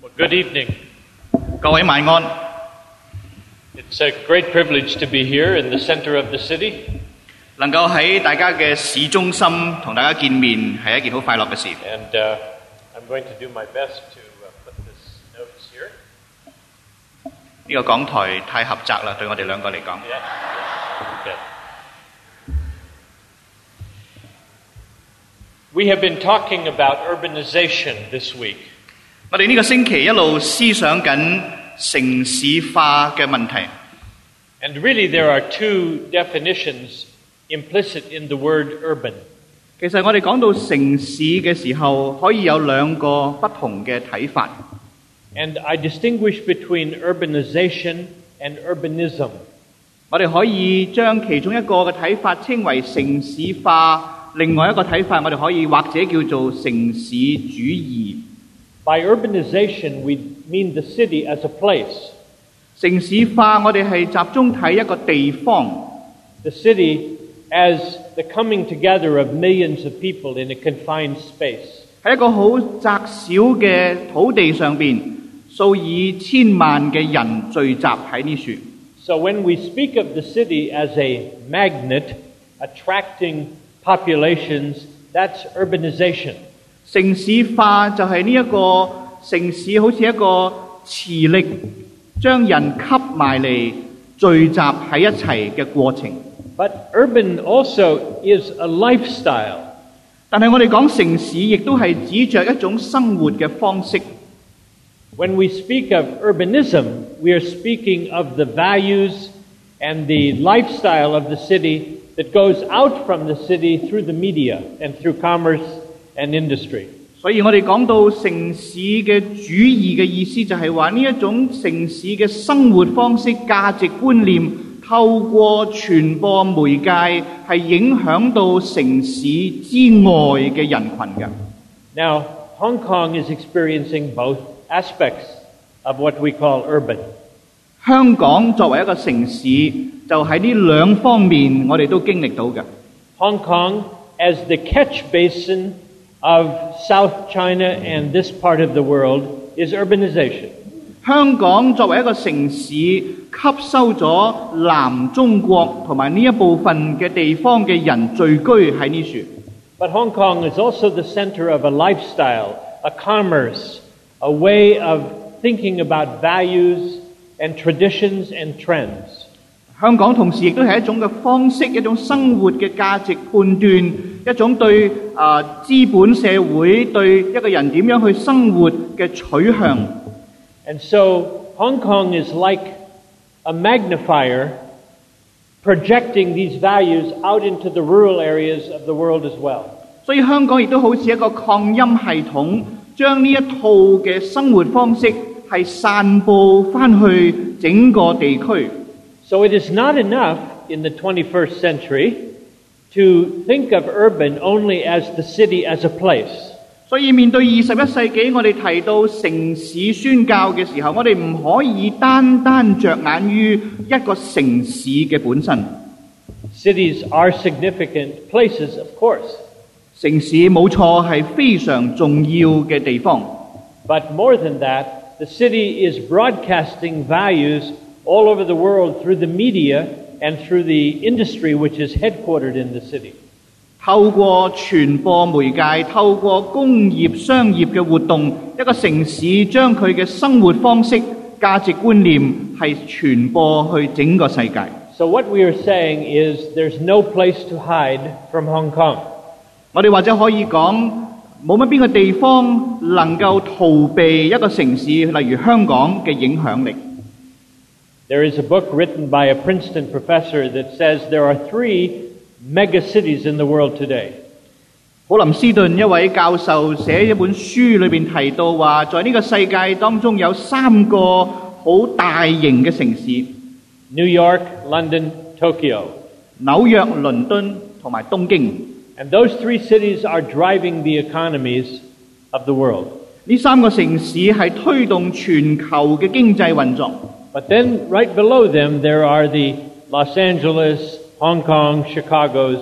Well, good evening. 各位晚安。 It's a great privilege to be here in the center of the city. 能够喺大家嘅市中心同大家见面，系一件好快乐嘅事。 And uh, I'm going to do my best to uh, put this notes here. 呢、个讲台太狭窄啦，对我哋两个嚟讲。 Yeah. Okay. We have been talking about urbanization this week. 我哋呢个星期一路思想紧城市化嘅问题。 And really, there are two definitions implicit in the word urban. 其实我哋讲到城市嘅时候，可以有两个不同嘅睇法。 And I distinguish between urbanization and urbanism. 我哋可以将其中一个嘅睇法称为城市化，另外一个睇法我哋可以或者叫做城市主义。 By urbanization, we mean the city as a place. 城市化我哋系集中睇一个地方。 The city as the coming together of millions of people in a confined space. 喺一个好窄小嘅土地上边，数以千万嘅人聚集喺呢处。 So when we speak of the city as a magnet attracting populations, that's urbanization. 城市化就系呢一个城市好似一个磁力，将人吸埋嚟聚集喺一齐嘅过程。 But urban also is a lifestyle. 但系我哋讲城市，亦都系指着一种生活嘅方式。 When we speak of urbanism, we are speaking of the values and the lifestyle of the city that goes out from the city through the media and through commerce and industry. 所以我哋讲到城市嘅主义嘅意思，就系话呢一种城市嘅生活方式、价值观念，透过传播媒介系影响到城市之外嘅人群嘅。 Now, Hong Kong is experiencing both aspects of what we call urban. 香港作为一个城市，就喺呢两方面我哋都经历到嘅。 Hong Kong as the catch basin of South China and this part of the world is urbanization. 香港作为一个城市，吸收咗南中国同埋呢一部分嘅地方嘅人聚居喺呢处。 But Hong Kong is also the center of a lifestyle, a commerce, a way of thinking about values and traditions and trends. 香港同时亦都系一种嘅方式，一种生活嘅价值判断， 一种对啊、呃、资本社会对一个人点样去生活嘅取向。 And so Hong Kong is like a magnifier projecting these values out into the rural areas of the world as well. 所以香港亦都好似一个扩音系统，将呢一套嘅生活方式系散布翻去整个地区。 So it is not enough in the 21st century to think of urban only as the city as a place. 所以面对二十一世纪，我哋提到城市宣教嘅时候，我哋唔可以单单着眼于一个城市嘅本身。 Cities are significant places, of course, 城市冇错系非常重要嘅地方， but more than that, the city is broadcasting values all over the world through the media and through the industry which is headquartered in the city. 透过传播媒介，透过工业、商业嘅活动，一个城市将佢嘅生活方式、价值观念系传播去整个世界。 So what we are saying is there's no place to hide from Hong Kong. 我哋或者可以讲，冇乜边个地方能够逃避一个城市，例如香港嘅影响力。 There is a book written by a Princeton professor that says there are three mega cities in the world today. 普林斯顿一位教授写一本书里边提到话，在呢个世界当中有三个好大型嘅城市： New York, London, Tokyo. 纽约、伦敦同埋东京。 And those three cities are driving the economies of the world. 呢三个城市系推动全球嘅经济运作。 But then right below them, there are the Los Angeles, Hong Kong, Chicago's,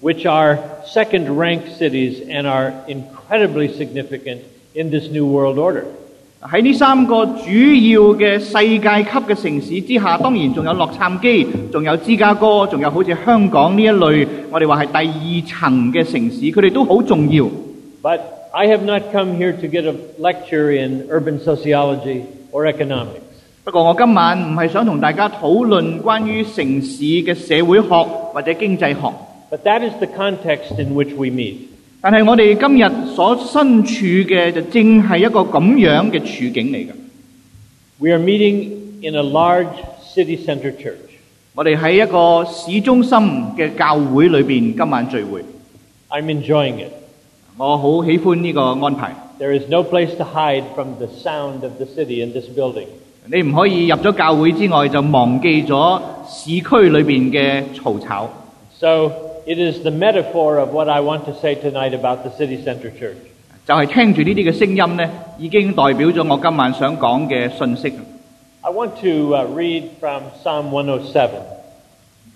which are second ranked cities and are incredibly significant in this new world order. 喺呢三个主要嘅世界级嘅城市之下，当然仲有洛杉矶，仲有芝加哥，仲有好似香港呢一类，我哋话系第二层嘅城市，佢哋都好重要。 But I have not come here to get a lecture in urban sociology or economics. 不过我今晚唔系想同大家讨论关于城市嘅社会学或者经济学， But that is the context in which we meet. 但系我哋今日所身处嘅就正系一个咁样嘅处境嚟嘅。 We are meeting in a large city center church. 我哋喺一个市中心嘅教会里边今晚聚会， I'm enjoying it. 我好喜欢呢个安排。 There is no place to hide from the sound of the city in this building. 你唔可以入咗教会之外就忘记咗市区里边嘅嘈吵。 So it is the metaphor of what I want to say tonight about the city center church. 就系听住呢啲嘅声音呢，已经代表咗我今晚想讲嘅信息。 I want to uh, read from Psalm 107.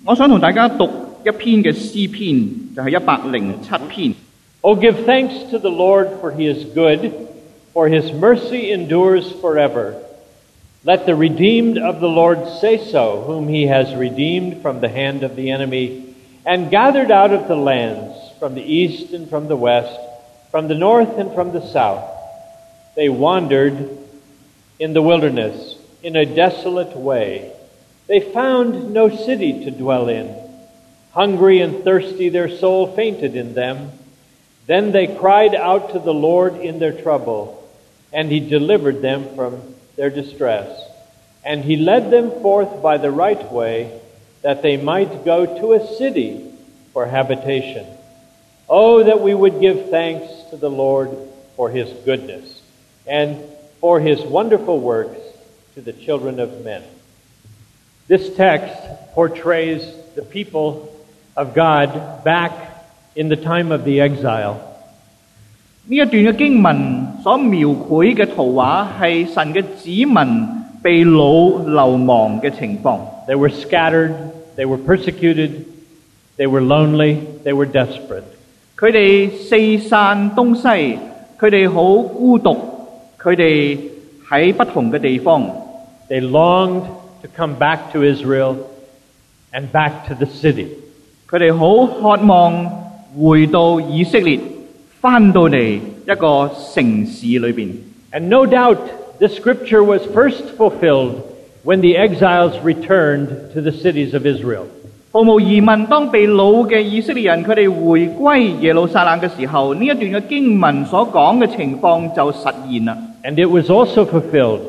我想同大家读一篇嘅诗篇，就系一百零七篇。 Oh, give thanks to the Lord, for he is good, for his mercy endures forever. Let the redeemed of the Lord say so, whom he has redeemed from the hand of the enemy, and gathered out of the lands, from the east and from the west, from the north and from the south. They wandered in the wilderness, in a desolate way. They found no city to dwell in. Hungry and thirsty, their soul fainted in them. Then they cried out to the Lord in their trouble, and he delivered them from their distress. And he led them forth by the right way, that they might go to a city for habitation. Oh, that we would give thanks to the Lord for his goodness, and for his wonderful works to the children of men. This text portrays the people of God back in the time of the exile. 呢一段嘅经文所描绘嘅图画系神嘅子民被掳流亡嘅情况。 They were scattered, they were persecuted, they were lonely, they were desperate. 佢哋四散东西，佢哋好孤独，佢哋喺不同嘅地方， They longed to come back to Israel and back to the city. 佢哋好渴望回到以色列， 翻到嚟一个城市里边。 And no doubt the scripture was first fulfilled when the exiles returned to the cities of Israel. 毫无疑问，当被掳嘅以色列人佢哋回归耶路撒冷嘅时候，呢一段嘅经文所讲嘅情况就实现啦。 And it was also fulfilled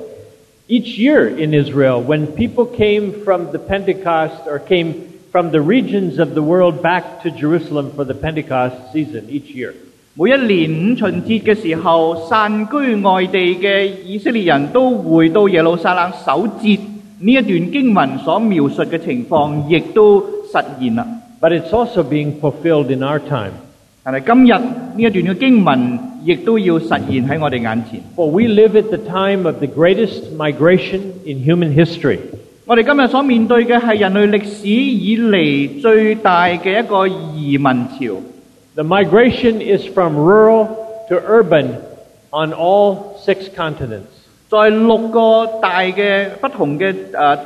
each year in Israel when people came from the Pentecost or came from the regions of the world back to Jerusalem for the Pentecost season each year. 每一年五旬節嘅時候，散居外地嘅以色列人都回到耶路撒冷守節。呢一段經文所描述嘅情況，亦都實現啦。But it's also being fulfilled in our time. 但係今日呢一段嘅經文，亦都要實現喺我哋眼前。For we live at the time of the greatest migration in human history. 我哋今日所面對嘅係人類歷史以嚟最大嘅一個移民潮。The migration is from rural to urban on all six continents. 在六个大嘅不同嘅诶、呃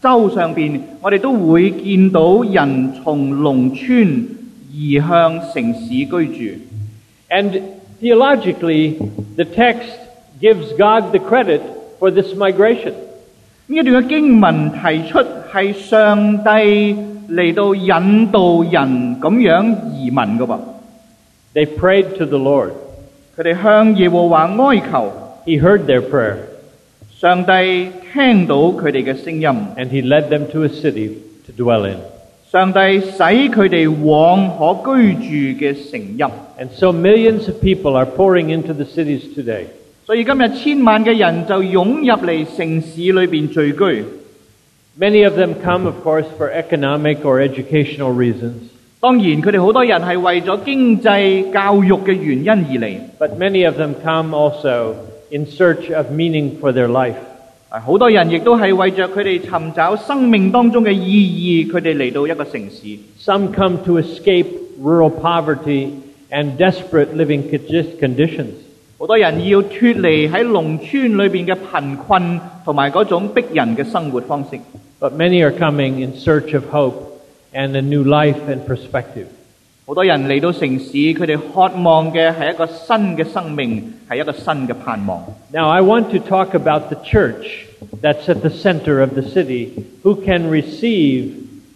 州上边，我哋都会见到人从农村移向城市居住。 And theologically, the text gives God the credit for this migration. 呢一段嘅经文提出系上帝 嚟到引導人咁樣移民嘅噃，They prayed to the Lord. 佢哋向耶和華哀求，He heard their prayer, 上帝聽到佢哋嘅聲音，and He led them to a city to dwell in. 上帝使佢哋往可居住嘅城邑。And so millions of people are pouring into the cities today. 所以今日千萬嘅人就湧入嚟城市裏邊聚居。Many of them come, of course, for economic or educational reasons, 当然，佢哋好多人系为咗经济教育嘅原因而嚟， but many of them come also in search of meaning for their life. 啊好多人亦都系为着佢哋寻找生命当中嘅意义，佢哋嚟到一个城市。 Some come to escape rural poverty and desperate living condi- conditions. 好多人要脱离喺农村里边嘅贫困同埋嗰种逼人嘅生活方式。 But many are coming in search of hope and a new life and perspective. 好多人嚟到城市，佢哋渴望嘅系一个新嘅生命，系一个新嘅盼望。 Now, I want to talk about the church that's at the center of the city who can receive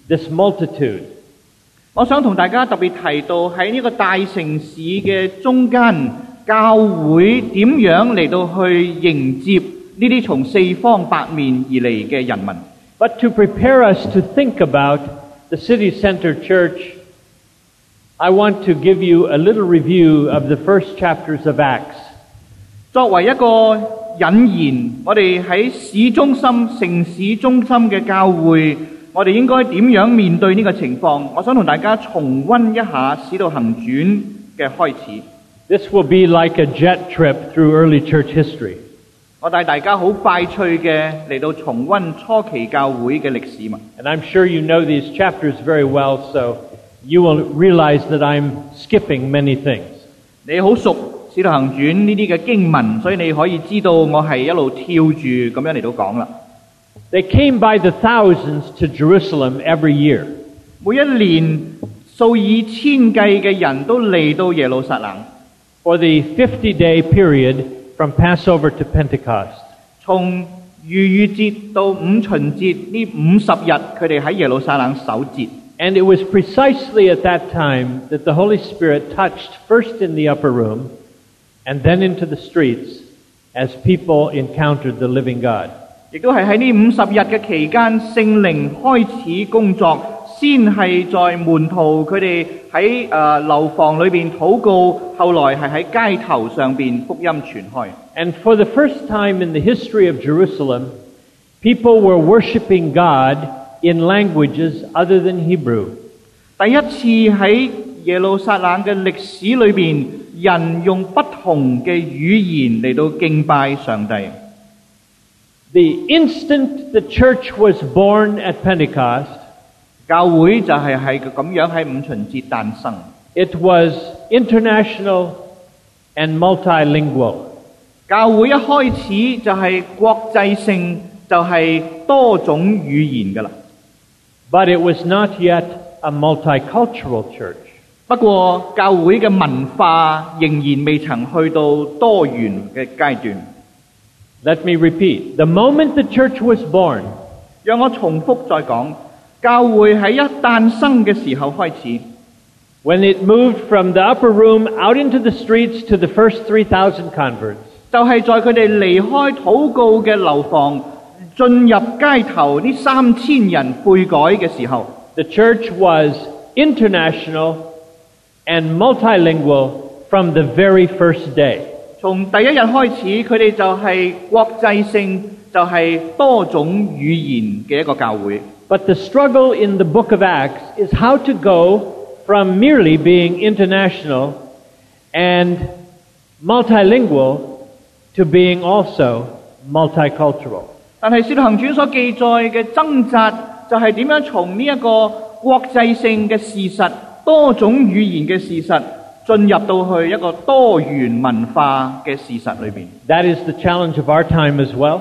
this multitude. 我想同大家特别提到喺呢个大城市嘅中间， 教會點樣嚟到去迎接呢啲從四方八面而嚟嘅人民。But to prepare us to think about the city center church, I want to give you a little review of the first chapters of Acts. 作為一個引言，我哋喺市中心、城市中心嘅教會，我哋應該點樣面對呢個情況？我想同大家重温一下《使徒行傳》嘅開始。This will be like a jet trip through early church history. 我带大家好快脆嘅嚟到重温初期教会嘅历史嘛。 And I'm sure you know these chapters very well, so you will realize that I'm skipping many things. 你好熟《使徒行传》呢啲嘅经文，所以你可以知道我系一路跳住咁样嚟到讲啦。 They came by the thousands to Jerusalem every year. 每一年数以千计嘅人都嚟到耶路撒冷。 for the 50 day period from Passover to Pentecost. 从逾越节到五旬节呢五十日，佢哋喺耶路撒冷守节。 And it was precisely at that time that the Holy Spirit touched first in the upper room and then into the streets as people encountered the living God. 亦都系喺呢五十日嘅期间，圣灵开始工作， 先系在门徒佢哋喺诶楼房里边祷告，后来系喺街头上边福音传开。 And for the first time in the history of Jerusalem, people were worshiping God in languages other than Hebrew. 第一次喺耶路撒冷嘅历史里边，人用不同嘅语言嚟到敬拜上帝。 The instant the church was born at Pentecost, 教會就係係咁樣喺五旬節誕生。It was international and multilingual. 教會一開始就係國際性，就係多種語言噶啦。But it was not yet a multicultural church. 不過教會嘅文化仍然未曾去到多元嘅階段。Let me repeat. The moment the church was born, 讓我重複再講，教会喺一诞生嘅时候开始， when it moved from the upper room out into the streets to the first 3,000 converts, 就系在佢哋离开祷告嘅楼房，进入街头呢三千人悔改嘅时候， the church was international and multilingual from the very first day. 从第一日开始，佢哋就系国际性，就系多种语言嘅一个教会。 But the struggle in the book of Acts is how to go from merely being international and multilingual to being also multicultural. 但系《使徒行传》所记载嘅挣扎，就系点样从呢一个国际性嘅事实、多种语言嘅事实，进入到去一个多元文化嘅事实里边。 That is the challenge of our time as well.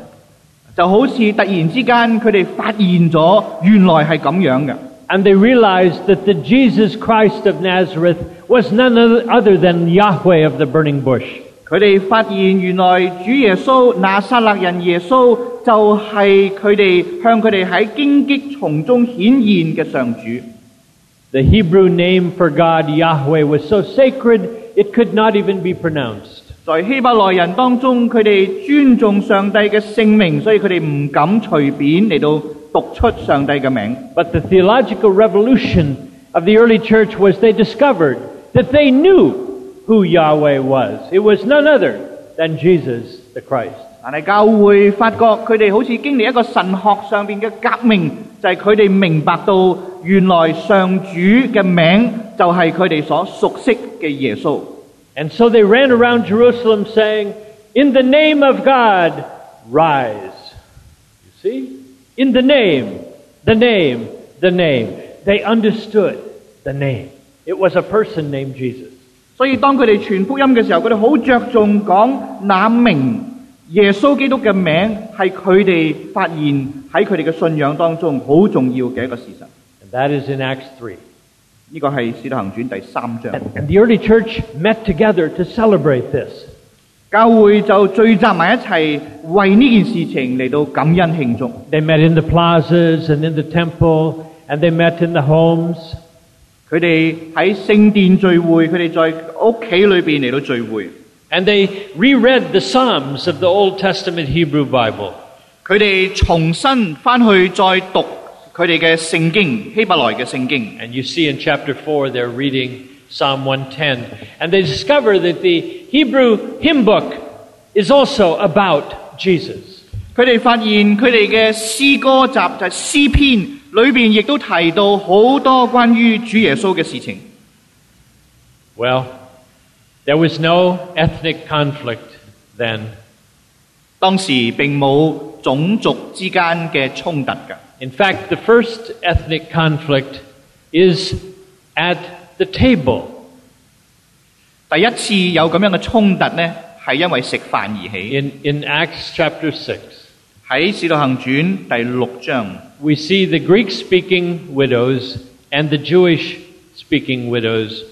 就好似突然之间佢哋发现咗原来系咁样嘅。 And they realized that the Jesus Christ of Nazareth was none other than Yahweh of the burning bush. 佢哋发现原来主耶稣拿撒勒人耶稣就系佢哋向佢哋喺荆棘丛中显现嘅上主。 The Hebrew name for God, Yahweh, was so sacred it could not even be pronounced. 在希伯來人當中，佢哋尊重上帝嘅聖名，所以佢哋唔敢隨便嚟到讀出上帝嘅名。But the theological revolution of the early church was they discovered that they knew who Yahweh was. It was none other than Jesus the Christ. 但係教會發覺佢哋好似經歷一個神學上邊嘅革命，就係佢哋明白到原來上主嘅名就係佢哋所熟悉嘅耶穌。And so they ran around Jerusalem saying, In the name of God, rise. You see? In the name, the name, the name. They understood the name. It was a person named Jesus. 所以当佢哋传福音嘅时候，佢哋好着重讲那名耶稣基督嘅名系佢哋发现喺佢哋嘅信仰当中好重要嘅一个事实。 And that is in Acts 3. 呢个系《使徒行传》第三章。 And the early church met together to celebrate this. 教会就聚集埋一齐，为呢件事情嚟到感恩庆祝。 They met in the plazas and in the temple, and they met in the homes. 佢哋喺圣殿聚会，佢哋在屋企里边嚟到聚会。 And they reread the Psalms of the Old Testament Hebrew Bible. 佢哋重新翻去再读 佢哋嘅圣经希伯来嘅圣经。 And you see in chapter 4, they're reading Psalm 110. And they discover that the Hebrew hymn book is also about Jesus. 佢哋发现佢哋嘅诗歌集就系诗篇里边，亦都提到好多关于主耶稣嘅事情。 Well, there was no ethnic conflict then. 当时并冇种族之间嘅冲突㗎。 In fact, the first ethnic conflict is at the table. 第一次有咁样嘅冲突呢，系因为食饭而起。 In, in Acts chapter 6, 喺《使徒行传》第六章， we see the Greek speaking widows and the Jewish speaking widows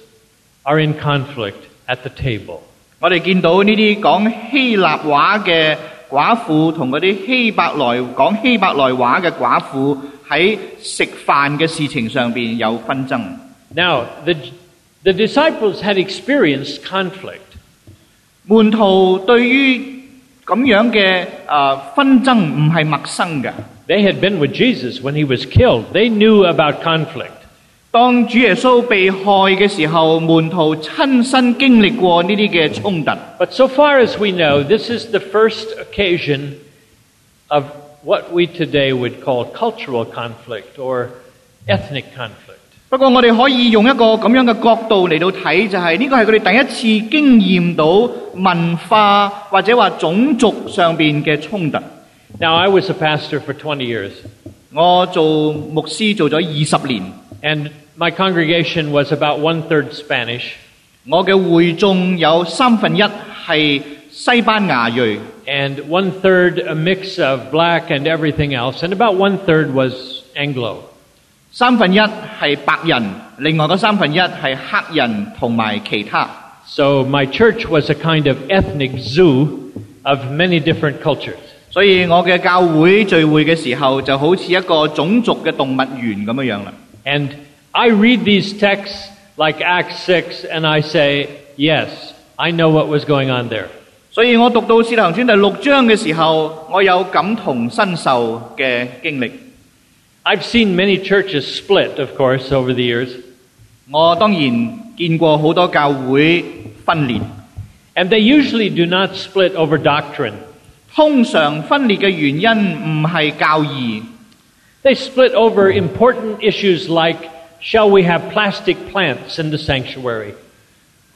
are in conflict at the table. 我哋见到呢啲讲希腊话嘅 寡妇同嗰啲希伯来讲希伯来话嘅寡妇喺食饭嘅事情上边有纷争。 Now, the, the disciples had experienced conflict. 门徒对于咁样嘅诶纷争唔系陌生嘅。 They had been with Jesus when he was killed. They knew about conflict. 当主耶稣被害嘅时候，门徒亲身经历过呢啲嘅冲突。 But so far as we know, this is the first occasion of what we today would call cultural conflict or ethnic conflict. 不过我哋可以用一个咁样嘅角度嚟到睇，就系呢个系佢哋第一次经验到文化或者话种族上边嘅冲突。 Now, I was a pastor for 20 years, 我做牧师做咗二十年， and my congregation was about one third Spanish 我嘅会众有三分一系西班牙裔， and one third a mix of black and everything else, and about one third was Anglo. 三分一系白人，另外嗰三分一系黑人同埋其他。 So my church was a kind of ethnic zoo of many different cultures. 所以我嘅教会聚会嘅时候，就好似一个种族嘅动物园咁样样啦。 And I read these texts like Acts 6 and I say, yes, I know what was going on there. 所以我读到《使徒行传》第六章嘅时候，我有感同身受嘅经历。 I've seen many churches split, of course, over the years. 我当然见过好多教会分裂， And they usually do not split over doctrine. 通常分裂嘅原因唔系教义， They split over important issues like shall we have plastic plants in the sanctuary?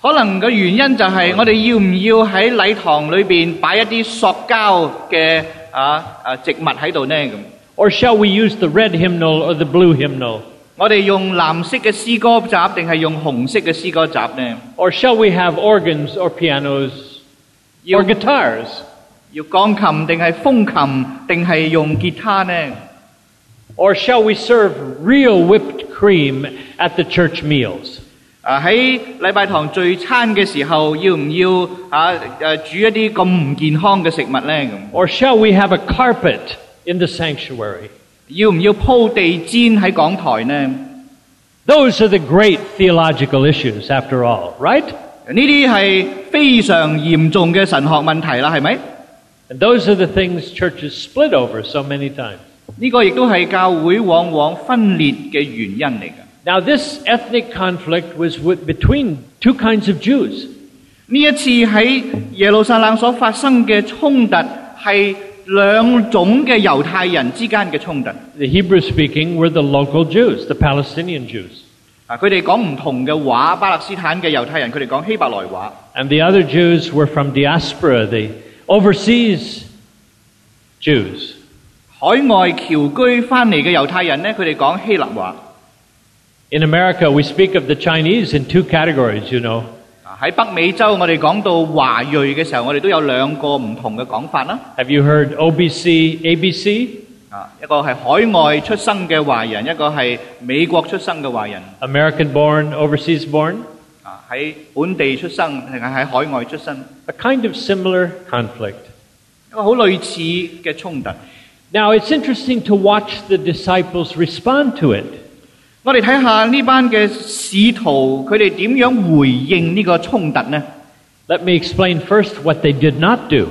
可能嘅原因就系我哋要唔要喺礼堂里边摆一啲塑胶嘅啊啊植物喺度呢？咁 Or shall we use the red hymnal or the blue hymnal? 我哋用蓝色嘅诗歌集定系用红色嘅诗歌集呢？ Or shall we have organs or pianos 要 or guitars? 要钢琴定系风琴定系用吉他呢？ Or shall we serve real whipped cream at the church meals? 啊喺礼拜堂聚餐嘅时候，要唔要啊诶煮一啲咁唔健康嘅食物呢？咁 Or shall we have a carpet in the sanctuary? 要唔要铺地毡喺讲台呢？ Those are the great theological issues, after all, right? 呢啲系非常严重嘅神学问题啦，系咪？ And those are the things churches split over so many times. 呢个亦都系教会往往分裂嘅原因嚟嘅。 Now, this ethnic conflict was with, between two kinds of Jews. 呢一次喺耶路撒冷所发生嘅冲突系两种嘅犹太人之间嘅冲突。 The Hebrew speaking were the local Jews, the Palestinian Jews. 啊，佢哋讲唔同嘅话，巴勒斯坦嘅犹太人佢哋讲希伯来话， And the other Jews were from diaspora, the overseas Jews. 海外侨居翻嚟嘅犹太人呢，佢哋讲希腊话。 In America, we speak of the Chinese in two categories, you know. 啊喺北美洲，我哋讲到华裔嘅时候，我哋都有两个唔同嘅讲法啦。 Have you heard OBC, ABC? 啊，一个系海外出生嘅华人，一个系美国出生嘅华人。 American born, overseas born? 啊，喺本地出生定系喺海外出生， A kind of similar conflict. 一个好类似嘅冲突。 Now, it's interesting to watch the disciples respond to it. 我哋睇下呢班嘅使徒，佢哋点样回应呢个冲突呢？ Let me explain first what they did not do.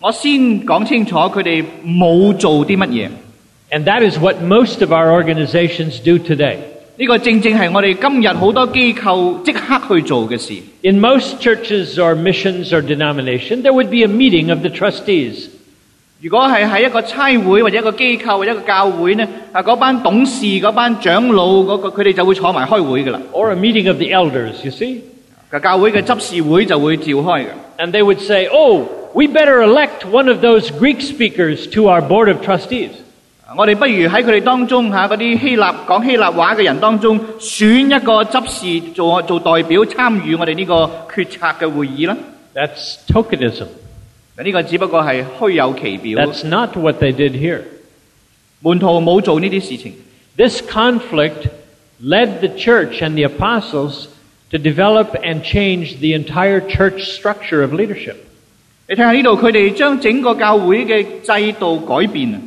我先讲清楚佢哋冇做啲乜嘢。 And that is what most of our organizations do today. 呢个正正系我哋今日好多机构即刻去做嘅事。 In most churches or missions or denomination, there would be a meeting of the trustees. 如果系喺一个差会或者一个机构或者一个教会呢，啊嗰班董事、嗰班长老嗰、个佢哋就会坐埋开会噶啦。 or a meeting of the elders, you see? 个教会嘅执事会就会召开嘅。 And they would say, Oh, we better elect one of those Greek speakers to our board of trustees. 我哋不如喺佢哋当中吓嗰啲希腊讲希腊话嘅人当中，选一个执事做做代表参与我哋呢个决策嘅会议啦。 That's tokenism. 呢个只不过系虚有其表， That's not what they did here. 门徒冇做呢啲事情。 This conflict led the church and the apostles to develop and change the entire church structure of leadership. 你睇下呢度，佢哋将整个教会嘅制度改变啊！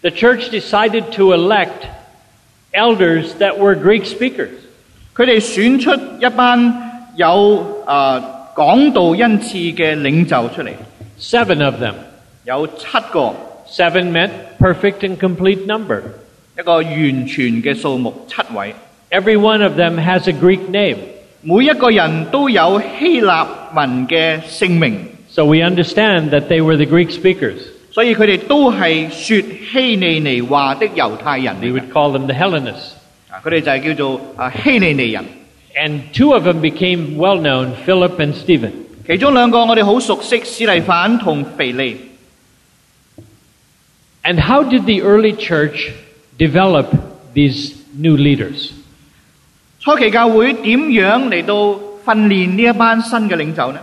The church decided to elect elders that were Greek speakers. 佢哋选出一班有诶、呃、讲道恩赐嘅领袖出嚟， Seven of them. 有七个， Seven meant perfect and complete number. 一个完全嘅数目，七位。 Every one of them has a Greek name. 每一个人都有希腊文嘅姓名， So we understand that they were the Greek speakers. 所以佢哋都系说希利尼话的犹太人 We 嚟嘅 would call them the Hellenists. 啊佢哋就系叫做啊希利尼人。 And two of them became well known, Philip and Stephen. 其中两个我哋好熟悉，史提反同腓利。 And how did the early church develop these new leaders? 初期教会点样嚟到训练呢一班新嘅领袖呢？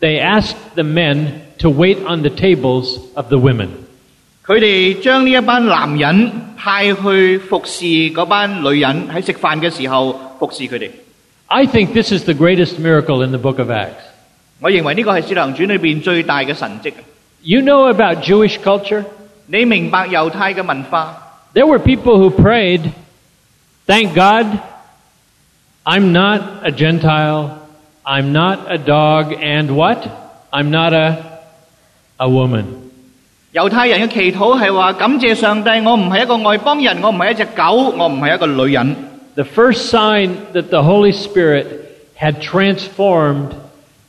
They asked the men to wait on the tables of the women. 佢哋将呢一班男人派去服侍嗰班女人喺食饭嘅时候服侍佢哋。 I think this is the greatest miracle in the book of Acts. 我认为呢个系《使徒行传》里边最大嘅神迹。 You know about Jewish culture? 你明白犹太嘅文化？ There were people who prayed, Thank God, I'm not a Gentile, I'm not a dog, and what? I'm not a, a woman. 犹太人嘅祈祷系话：感谢上帝，我唔系一个外邦人，我唔系一只狗，我唔系一个女人。 The first sign that the Holy Spirit had transformed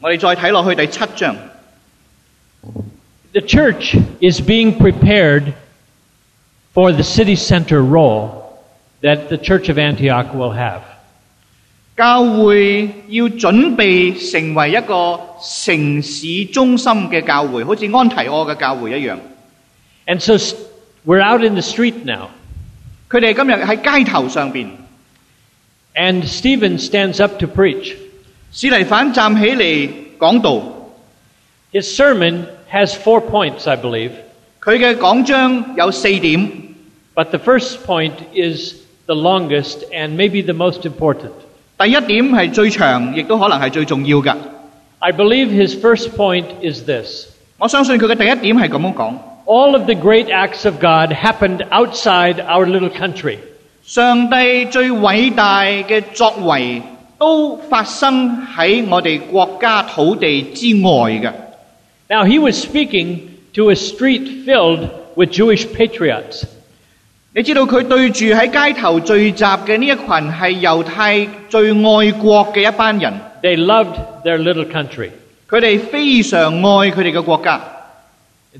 我哋再睇落去第七章， The church is being prepared for the city center role that the church of Antioch will have. 教会要准备成为一个城市中心嘅教会，好似安提阿嘅教会一样。 And so s- we're out in the street now. 佢哋今日喺街头上边， And Stephen stands up to preach. 史提反站起嚟讲道， His sermon has four points, I believe. 佢嘅讲章有四点。 But the first point is the longest and maybe the most important. 第一点系最长，亦都可能系最重要嘅。 I believe his first point is this 我相信佢嘅第一点系咁样讲： all of the great acts of God happened outside our little country. 上帝最伟大嘅作为 都发生喺我哋国家土地之外嘅。 Now, he was speaking to a street filled with Jewish patriots. 你知道佢对住喺街头聚集嘅呢一群系犹太最爱国嘅一班人， They loved their little country. 佢哋非常爱佢哋嘅国家。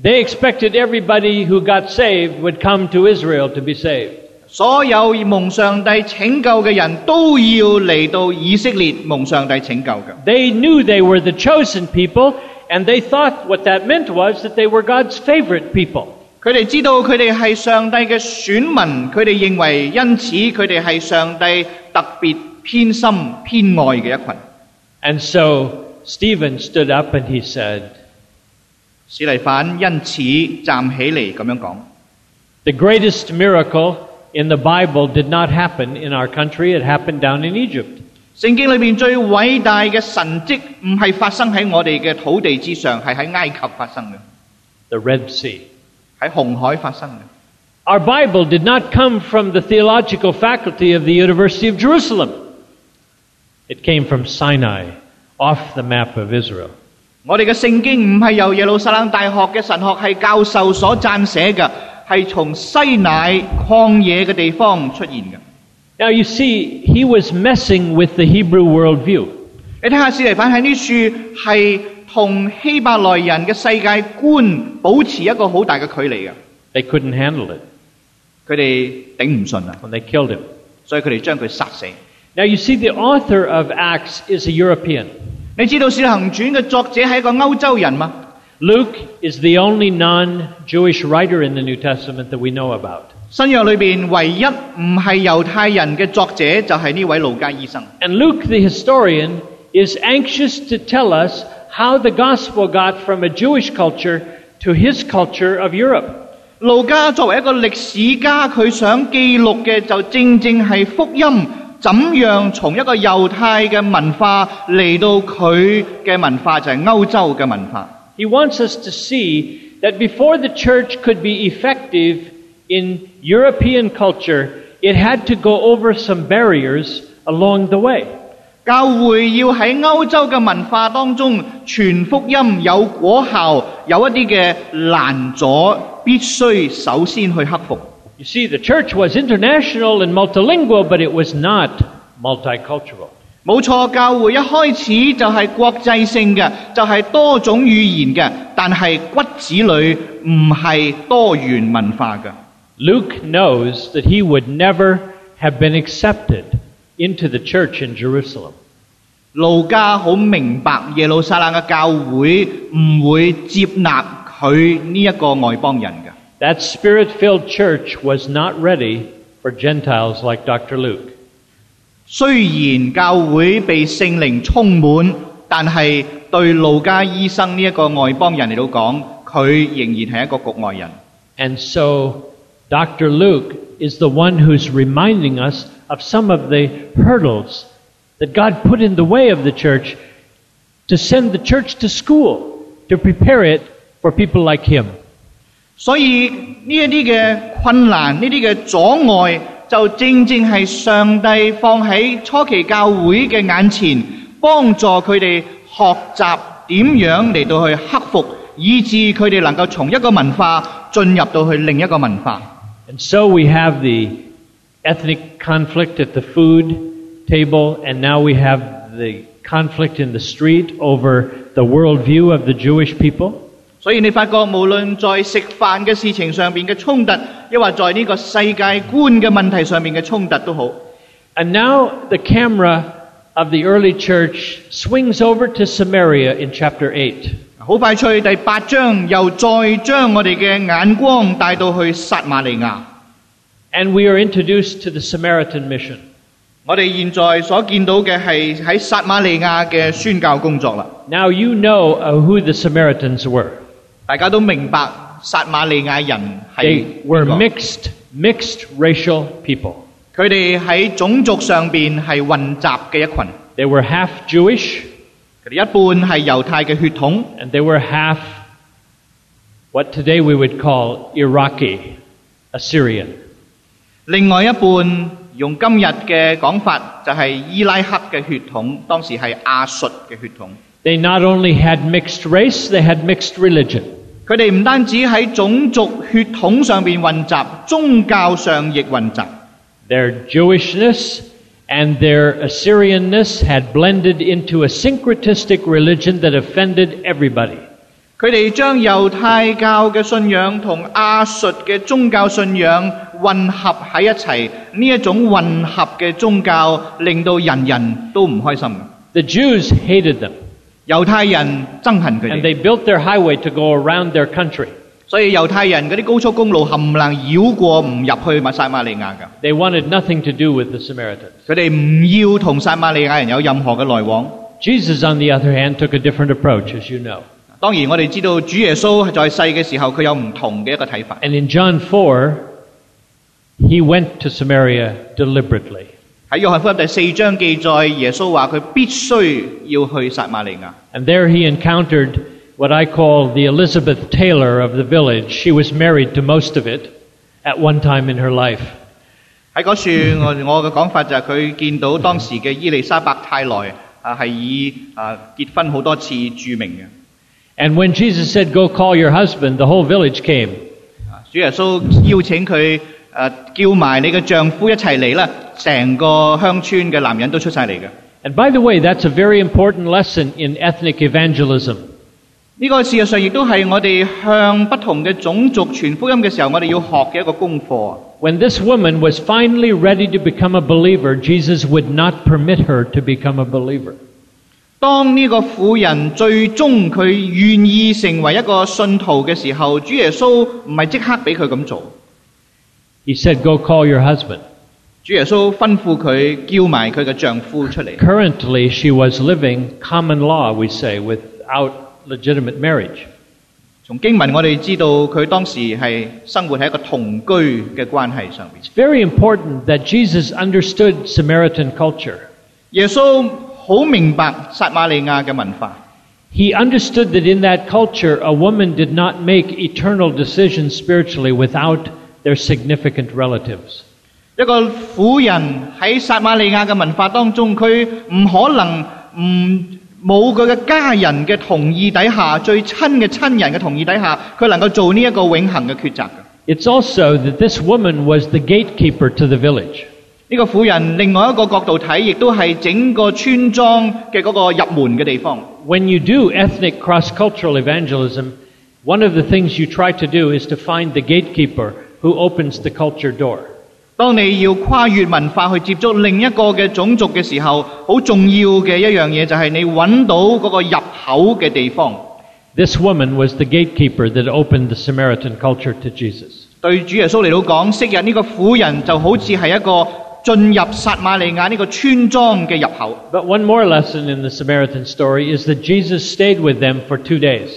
They expected everybody who got saved would come to Israel to be saved. 所有蒙上帝拯救嘅人都要嚟到以色列蒙上帝拯救嘅。 They knew they were the chosen people, and they thought what that meant was that they were God's favorite people. 佢哋知道佢哋系上帝嘅选民，佢哋认为因此佢哋系上帝特别偏心偏爱嘅一群。 And so Stephen stood up and he said, 史提反因此站起嚟咁样讲： The greatest miracle in the Bible did not happen in our country, it happened down in Egypt. 圣经里边最伟大嘅神迹唔系发生喺我哋嘅土地之上，系喺埃及发生嘅， The Red Sea. 喺红海发生嘅。 Our Bible did not come from the theological faculty of the University of Jerusalem. It came from Sinai, off the map of Israel. 我哋嘅圣经唔系由耶路撒冷大学嘅神学系教授所撰写嘅， 係從西乃曠野嘅地方出現嘅。Now you see, he was messing with the Hebrew worldview. 你睇下史提反喺呢處係同希伯來人嘅世界觀保持一個好大嘅距離嘅，They couldn't handle it 佢哋頂唔順啊 they killed him. 所以佢哋將佢殺死。Now you see, the author of Acts is a European. 你知道《使行傳》嘅作者係一個歐洲人嗎？Luke is the only non Jewish writer in the New Testament that we know about. 新约里边唯一唔系犹太人嘅作者就系呢位路加医生。 And Luke, the historian, is anxious to tell us how the gospel got from a Jewish culture to his culture of Europe. 路加作为一个历史家，佢想记录嘅就正正系福音怎样从一个犹太嘅文化嚟到佢嘅文化，就系欧洲嘅文化。 He wants us to see that before the church could be effective in European culture, it had to go over some barriers along the way. 教会要喺欧洲嘅文化当中传福音有果效，有一啲嘅难阻，必须首先去克服。 You see, the church was international and multilingual, but it was not multicultural. 冇错，教会一开始就系国际性嘅，就系、多种语言嘅，但系骨子里唔系多元文化嘅。 Luke knows that he would never have been accepted into the church in Jerusalem. 路加好明白耶路撒冷嘅教会唔会接纳佢呢一个外邦人嘅。 That spirit filled church was not ready for Gentiles like Dr. Luke. 虽然教会被圣灵充满，但系对路加医生呢一个外邦人嚟到讲，佢仍然系一个局外人。 And so, Dr. Luke is the one who's reminding us of some of the hurdles that God put in the way of the church to send the church to school, to prepare it for people like him. 所以呢一啲嘅困难，呢啲嘅阻碍， 就正正系上帝放喺初期教会嘅眼前，帮助佢哋学习点样嚟到去克服，以致佢哋能够从一个文化进入到去另一个文化。 And so we have the ethnic conflict at the food table, and now we have the conflict in the street over the worldview of the Jewish people. 所以你发觉无论在食饭嘅事情上边嘅冲突，抑或在呢个世界观嘅问题上面嘅冲突都好。 And now the camera of the early church swings over to Samaria in chapter 8. 好快脆，第八章又再将我哋嘅眼光带到去撒玛利亚。 And we are introduced to the Samaritan mission. 我哋现在所见到嘅系喺撒玛利亚嘅宣教工作啦。 Now you know uh, who the Samaritans were. 大家都明白撒玛利亚人系 They were 边个 mixed, mixed racial people. 佢哋喺种族上边系混杂嘅一群， They were half Jewish, 佢哋一半系犹太嘅血统， and they were half what today we would call Iraqi, Assyrian. 另外一半用今日嘅讲法就系伊拉克嘅血统，当时系亚述嘅血统。 They not only had mixed race, they had mixed religion. 佢哋唔单止喺种族血统上边混杂，宗教上亦混杂。 Their Jewishness and their Assyrianness had blended into a syncretistic religion that offended everybody. 佢哋将犹太教嘅信仰同亚述嘅宗教信仰混合喺一齐，呢一种混合嘅宗教令到人人都唔开心。 The Jews hated them, 犹太人憎恨佢 and 哋， they built their highway to go around their country. 所以犹太人嗰啲高速公路冚唪唥绕过唔入去撒玛利亚㗎。 They wanted nothing to do with the Samaritans. 佢哋唔要同撒玛利亚人有任何嘅来往。 Jesus, on the other hand, took a different approach, as you know. 当然，我哋知道主耶稣在世嘅时候，佢有唔同嘅一个睇法。 And in John 4, he went to Samaria deliberately. 喺约翰福音第四章记载，耶稣话佢必须要去撒玛利亚。 And there he encountered what I call the Elizabeth Taylor of the village. She was married to most of it at one time in her life. 喺嗰处，我我嘅讲法就系佢见到当时嘅伊丽莎白太来啊，系以啊结婚好多次着名嘅。 And when Jesus said, Go call your husband, the whole village came. 啊主耶稣邀请佢诶、啊叫埋你嘅丈夫一齐嚟啦， 成个乡村嘅男人都出晒嚟嘅。 And by the way, that's a very important lesson in ethnic evangelism. 呢、个事实上亦都系我哋向不同嘅种族传福音嘅时候，我哋要学嘅一个功课。 When this woman was finally ready to become a believer, Jesus would not permit her to become a believer. 当呢个妇人最终佢愿意成为一个信徒嘅时候，主耶稣唔系即刻俾佢咁做， He said, Go call your husband. 主耶稣吩咐佢叫埋佢嘅丈夫出嚟。 Currently, she was living common law, we say, without legitimate marriage. 从经文我哋知道佢当时系生活喺一个同居嘅关系上面。 It's very important that Jesus understood Samaritan culture. 耶稣好明白撒玛利亚嘅文化， He understood that in that culture, a woman did not make eternal decisions spiritually without their significant relatives. 一个妇人喺撒玛利亚嘅文化当中，佢唔可能唔冇佢嘅家人嘅同意底下，最亲嘅亲人嘅同意底下，佢能够做呢一个永恒嘅抉择嘅。 It's also that this woman was the gatekeeper to the village. 呢个妇人另外一个角度睇，亦都系整个村庄嘅嗰个入门嘅地方。 When you do ethnic cross cultural evangelism, one of the things you try to do is to find the gatekeeper who opens the culture door. 當你要跨越文化去接觸另一個嘅種族嘅時候，好重要嘅一樣嘢就係你揾到嗰個入口嘅地方。This woman was the gatekeeper that opened the Samaritan culture to Jesus. 對主耶穌嚟到講，昔日呢個婦人就好似係一個進入撒瑪利亞呢個村莊嘅入口。But one more lesson in the Samaritan story is that Jesus stayed with them for two days.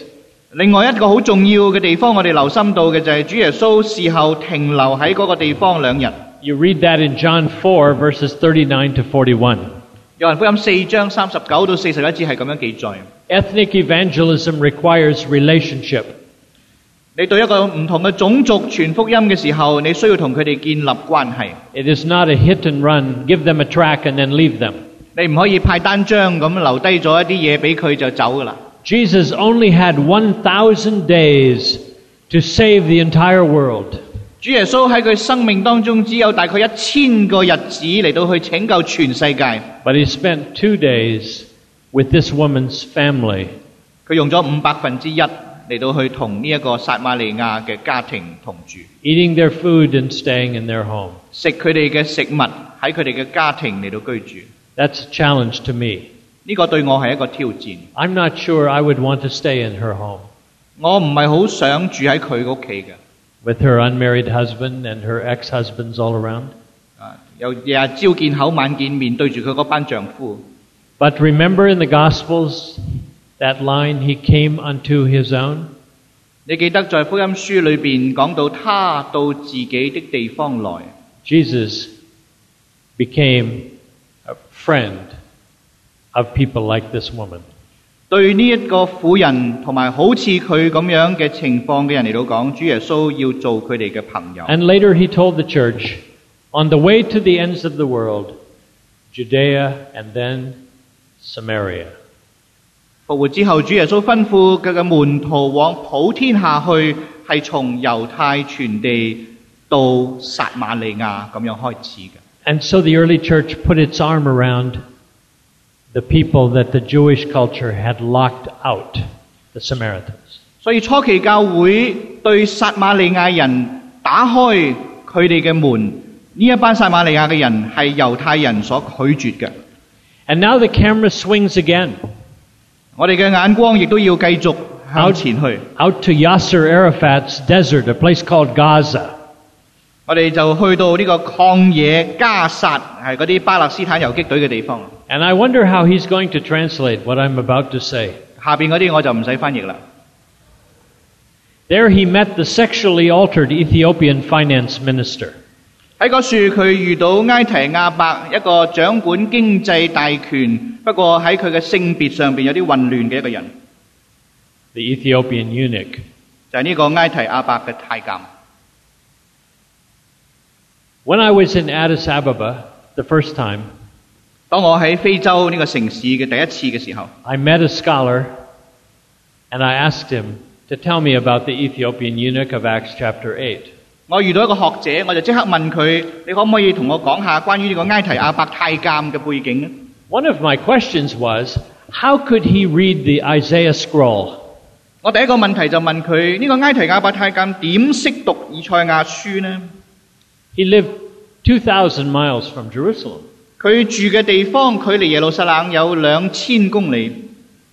另外一個好重要嘅地方，我哋留心到嘅就係主耶穌事後停留喺嗰個地方兩日。You read that in John 4, verses 39 to 41. 约翰福音四章三十九到四十一节系咁样记载。 Ethnic evangelism requires relationship. 你对一个唔同嘅种族传福音嘅时候，你需要同佢哋建立关系。 It is not a hit and run, give them a track and then leave them. 你唔可以派单张咁留低咗一啲嘢俾佢就走噶啦。 Jesus only had 1,000 days to save the entire world. 主耶穌喺佢生命當中只有大概一千個日子嚟到去拯救全世界，But he spent two days with this woman's family. 佢用咗五百分之一嚟到去同呢一個撒瑪利亞嘅家庭同住，eating their food and staying in their home. 食佢哋嘅食物，喺佢哋嘅家庭嚟到居住。That's a challenge to me. 呢、個對我係一個挑戰。I'm not sure I would want to stay in her home 我唔係好想住喺佢屋企嘅，with her unmarried husband and her ex husbands all around. 啊，又日日朝见口晚见面，对住佢嗰班丈夫。 But remember in the Gospels that line, He came unto His own? 你记得在福音书里边讲到，他到自己的地方来。 Jesus became a friend of people like this woman. 对呢一个妇人同埋好似佢咁样嘅情况嘅人嚟到讲，主耶稣要做佢哋嘅朋友。 And later he told the church, on the way to the ends of the world, Judea and then Samaria. 复活之后，主耶稣吩咐佢嘅门徒往普天下去，系从犹太全地到撒玛利亚咁样开始嘅。 And so the early church put its arm around the people that the Jewish culture had locked out, the Samaritans. 所以初期教会对撒玛利亚人打开佢哋嘅门，呢一班撒玛利亚嘅人系犹太人所拒绝嘅。 And now the camera swings again 我哋嘅眼光亦都要继续向前去， out to Yasser Arafat's desert, a place called Gaza. 我哋就去到呢个旷野加萨，系嗰啲巴勒斯坦游击队嘅地方。 And I wonder how he's going to translate what I'm about to say. 下边嗰啲我就唔使翻译啦。 There he met the sexually altered Ethiopian finance minister. 喺嗰处佢遇到埃提亚伯一个掌管经济大权，不过喺佢嘅性别上边有啲混乱嘅一个人， the Ethiopian eunuch. 就系、呢个埃提亚伯嘅太监。 When I was in Addis Ababa the first time, 当我喺非洲呢个城市嘅第一次嘅时候， I met a scholar and I asked him to tell me about the Ethiopian eunuch of Acts chapter 8. 我遇到一个学者，我就即刻问佢：你可唔可以同我讲下关于呢个埃提亚伯太监嘅背景呢？ One of my questions was, how could he read the Isaiah scroll? 我第一个问题就问佢：呢、个埃提亚伯太监点识读以赛亚书呢？ He lived 2,000 miles from Jerusalem. 佢住嘅地方距離耶路撒冷有兩千公里。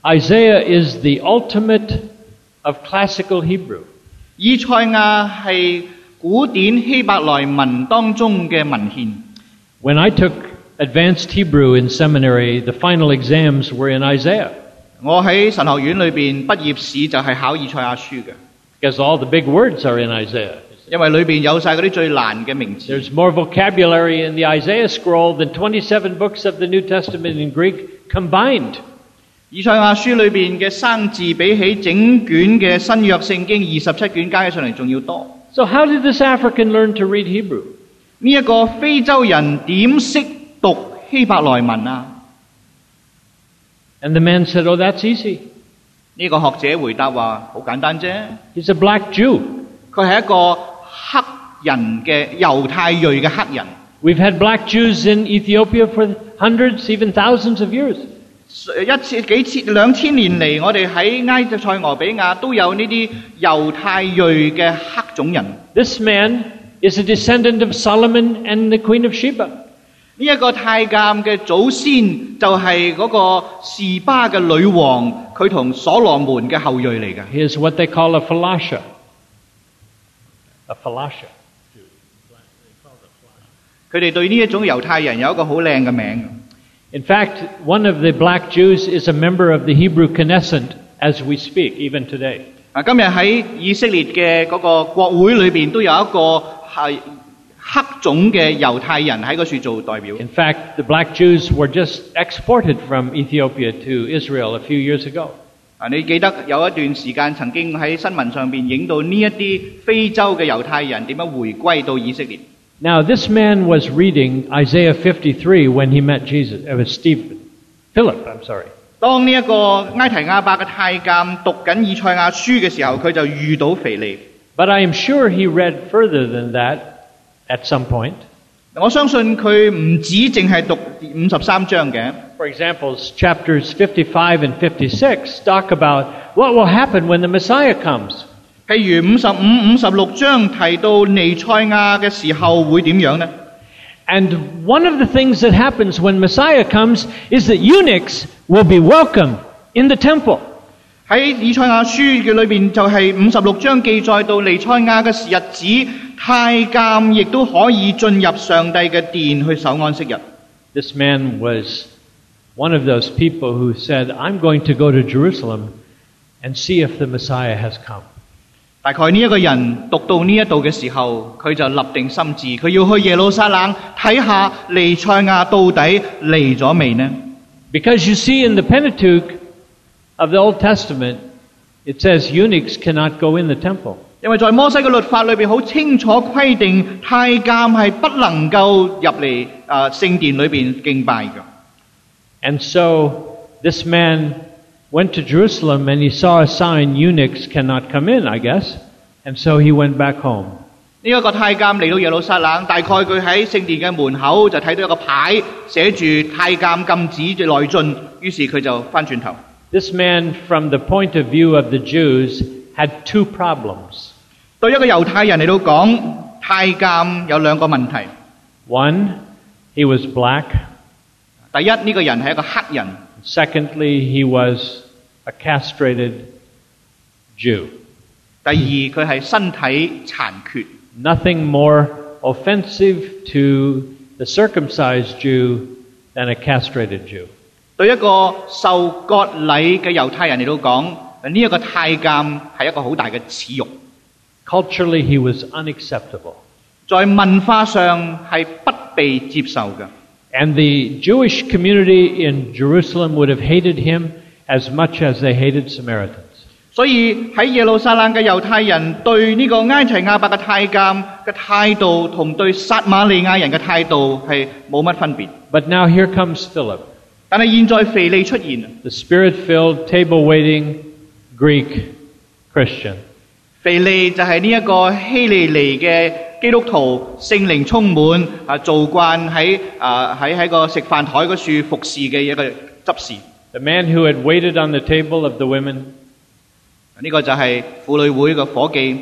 Isaiah is the ultimate of classical Hebrew. 以賽亞係古典希伯來文當中嘅文獻。When I took advanced Hebrew in seminary, the final exams were in Isaiah 我喺神學院裏邊畢業試就係考以賽亞書嘅，because all the big words are in Isaiah. 因为里边有晒嗰啲最难嘅名词。 There's more vocabulary in the Isaiah scroll than 27 books of the New Testament in Greek combined. 以赛亚书里边嘅生字比起整卷嘅新约圣经二十七卷加起上嚟仲要多。 So, how did this African learn to read Hebrew? 呢、一个非洲人点识读希伯来文啊？ And the man said, Oh, that's easy. 呢、个学者回答话：好简单啫， He's a black Jew. 佢系一个 黑人嘅猶太裔嘅黑人。We've had black Jews in Ethiopia for hundreds, even thousands of years. 一次幾千兩千年嚟，我哋喺埃塞俄比亞都有呢啲猶太裔嘅黑種人。This man is a descendant of Solomon and the Queen of Sheba. 呢、一個太監嘅祖先就係嗰個示巴嘅女王，佢同所羅門嘅後裔嚟嘅。He is what they call a falasha. A falasha. 佢哋对呢一种犹太人有一个好靓嘅名。 In fact, one of the black Jews is a member of the Hebrew Knesset as we speak, even today. 啊，今日喺以色列嘅嗰个国会里边都有一个系黑种嘅犹太人喺嗰处做代表。 In fact, the black Jews were just exported from Ethiopia to Israel a few years ago. 啊，你记得有一段时间曾经喺新闻上边影到呢一啲非洲嘅犹太人点样回归到以色列。 Now, this man was reading Isaiah 53 when he met Jesus. It was Stephen. Philip, I'm sorry. 当呢一个埃提亚伯嘅太监读紧以赛亚书嘅时候，佢就遇到腓利。 But I am sure he read further than that at some point. For example, chapters 55 and 56 talk about what will happen when the Messiah comes. 譬如五十五、五十六章提到彌賽亞嘅時候會點樣呢？And one of the things that happens when Messiah comes is that eunuchs will be welcome in the temple. 喺以賽亞書嘅裏邊就係五十六章記載到彌賽亞嘅日子。太监亦都可以进入上帝嘅殿去守安息日。 This man was one of those people who said, I'm going to go to Jerusalem and see if the Messiah has come. 大概呢一个人读到呢一度嘅时候，佢就立定心志，佢要去耶路撒冷睇下尼赛亚到底嚟咗未呢？ Because you see, in the Pentateuch, of the Old Testament, it says eunuchs cannot go in the temple. 因为在摩西嘅律法里边好清楚规定，太监系不能够入嚟啊圣殿里边敬拜嘅。 And so this man went to Jerusalem and he saw a sign eunuchs cannot come in, I guess. And so he went back home. 呢一个太监嚟到耶路撒冷，大概佢喺圣殿嘅门口就睇到一个牌写住太监禁止内进，于是佢就翻转头。 This man, from the point of view of the Jews, had two problems. 對一個猶太人嚟到講，太監有兩個問題。One, he was black. 第一，呢、個人係一個黑人；Secondly, he was a castrated Jew. 第二，佢係身體殘缺。Nothing more offensive to the circumcised Jew than a castrated Jew. 對一個受割禮嘅猶太人嚟到講，呢、一個太監係一個好大嘅恥辱，Culturally, he was unacceptable. 在文化上系不被接受嘅。 And the Jewish community in Jerusalem would have hated him as much as they hated Samaritans. 所以喺耶路撒冷嘅犹太人对呢个埃提亚伯嘅太监嘅态度，同对撒玛利亚人嘅态度系冇乜分别。 But now here comes Philip, 但系现在腓利出现， the spirit filled, table waiting Greek Christian. 腓利就系呢一个希利尼嘅基督徒，圣灵充满啊，做惯喺啊喺喺个食饭台嗰处服侍嘅一个执事。 The man who had waited on the table of the women, 呢、个就系妇女会嘅伙计。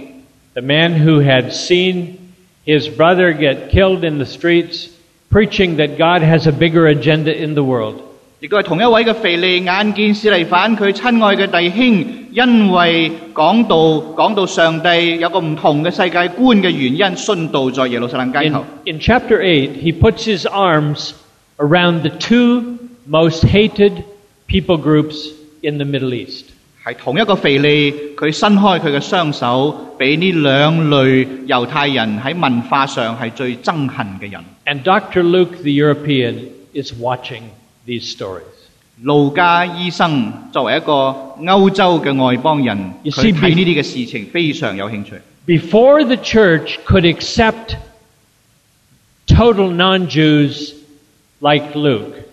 the man who had seen his brother get killed in the streets, preaching that God has a bigger agenda in the world. 亦都系同一位嘅腓利眼见司利反佢亲爱嘅弟兄，因为讲到讲到上帝有个唔同嘅世界观嘅原因，殉道在耶路撒冷街 In, 头。 in chapter 8, he puts his arms around the two most hated people groups in the Middle East. 系同一个腓利，佢伸开佢嘅双手，俾呢两类犹太人喺文化上系最憎恨嘅人。 And Dr. Luke, the European, is watching these stories. 路加医生作为一个欧洲嘅外邦人， You 佢 see, 睇呢啲嘅事情非常有兴趣。 Before the church could accept total non Jews like Luke,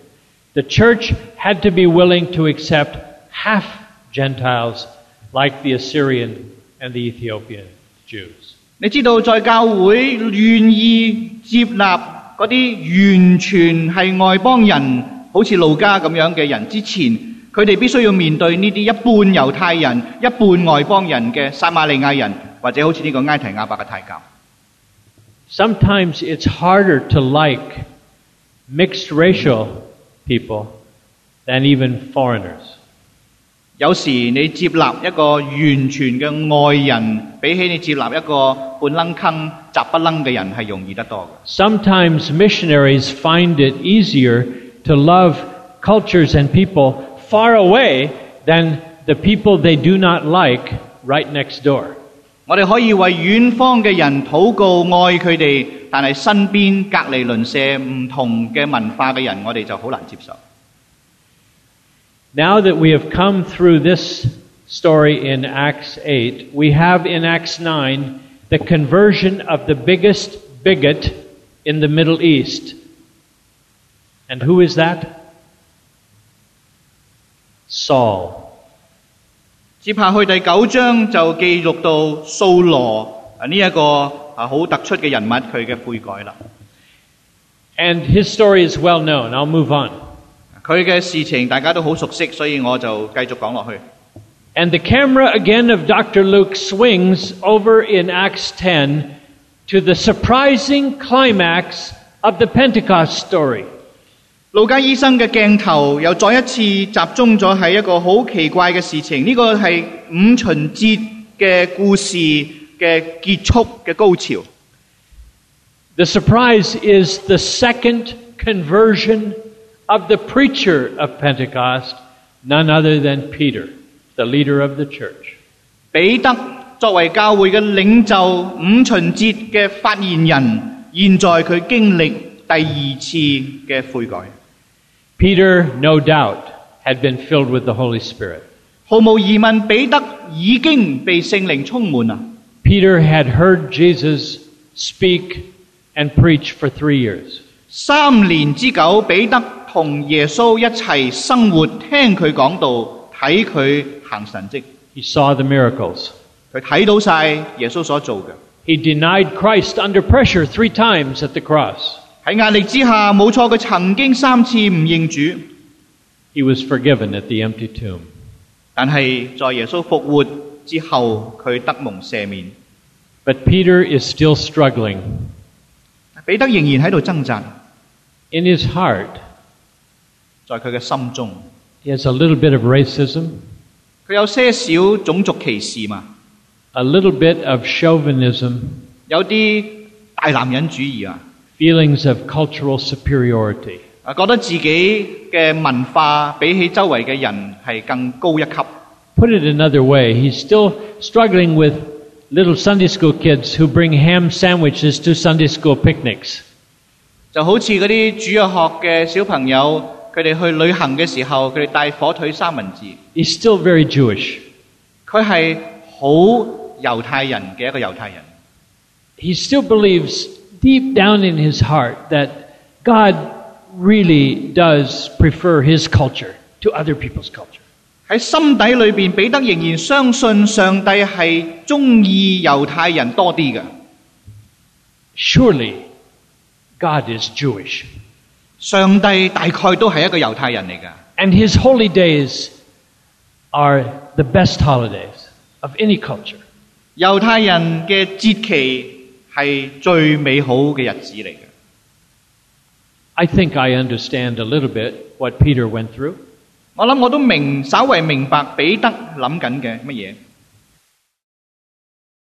the church had to be willing to accept half Gentiles like the Assyrian and the Ethiopian Jews. 你知道，在教会愿意接纳嗰啲完全系外邦人， 好似路加咁样嘅人之前，佢哋必须要面对呢啲一半犹太人、一半外邦人嘅撒玛利亚人，或者好似呢个埃提亚伯嘅太监。 Sometimes it's harder to like mixed racial people than even foreigners. 有时你接纳一个完全嘅外人，比起你接纳一个半楞坑、杂不楞嘅人系容易得多嘅。 Sometimes missionaries find it easier to love cultures and people far away than the people they do not like right next door. 我哋可以为远方嘅人祷告爱佢哋，但系身边隔离邻舍唔同嘅文化嘅人，我哋就好难接受。 Now that we have come through this story in Acts 8, we have in Acts 9 the conversion of the biggest bigot in the Middle East. And who is that? Saul. 接下去第九章就记录到扫罗啊呢一个啊好突出嘅人物佢嘅悔改啦。 And his story is well known. I'll move on. 佢嘅事情大家都好熟悉，所以我就继续讲落去。 And the camera again of Dr. Luke swings over in Acts 10 to the surprising climax of the Pentecost story. 路加医生嘅镜头又再一次集中咗喺一个好奇怪嘅事情，呢、个系五旬节嘅故事嘅结束嘅高潮。 The surprise is the second conversion of the preacher of Pentecost, none other than Peter, the leader of the church. 彼得作为教会嘅领袖，五旬节嘅发言人，现在佢经历第二次嘅悔改。 Peter, no doubt, had been filled with the Holy Spirit. 毫无疑问，彼得已经被圣灵充满啦。 Peter had heard Jesus speak and preach for three years. 三年之久，彼得同耶稣一齐生活，听佢讲道，睇佢行神迹， He saw the miracles. 佢睇到晒耶稣所做嘅。 He denied Christ under pressure three times at the cross. 喺壓力之下，冇錯，佢曾經三次唔認主，He was forgiven at the empty tomb. 但係在耶穌復活之後，佢得蒙赦免。But Peter is still struggling. 彼得仍然喺度掙扎，In his heart, 在佢嘅心中，he has a little bit of racism, 佢有些少種族歧視嘛，a little bit of chauvinism, 有啲大男人主義啊，feelings of cultural superiority. 啊觉得自己嘅文化比起周围嘅人系更高一级。 Put it another way, he's still struggling with little Sunday school kids who bring ham sandwiches to Sunday school picnics. 就好似嗰啲主日学嘅小朋友，佢哋去旅行嘅时候，佢哋带火腿三文治， He's still very Jewish. 佢系好犹太人嘅一个犹太人。 He still believes deep down in his heart that God really does prefer his culture to other people's culture. 喺心底里边，彼得仍然相信上帝系中意犹太人多啲嘅。 Surely God is Jewish. 上帝大概都系一个犹太人嚟㗎。 And his holy days are the best holidays of any culture. 犹太人嘅节期 係最美好嘅日子嚟嘅。I think I understand a little bit what Peter went through. 我諗我都明，稍為明白彼得諗緊嘅乜嘢。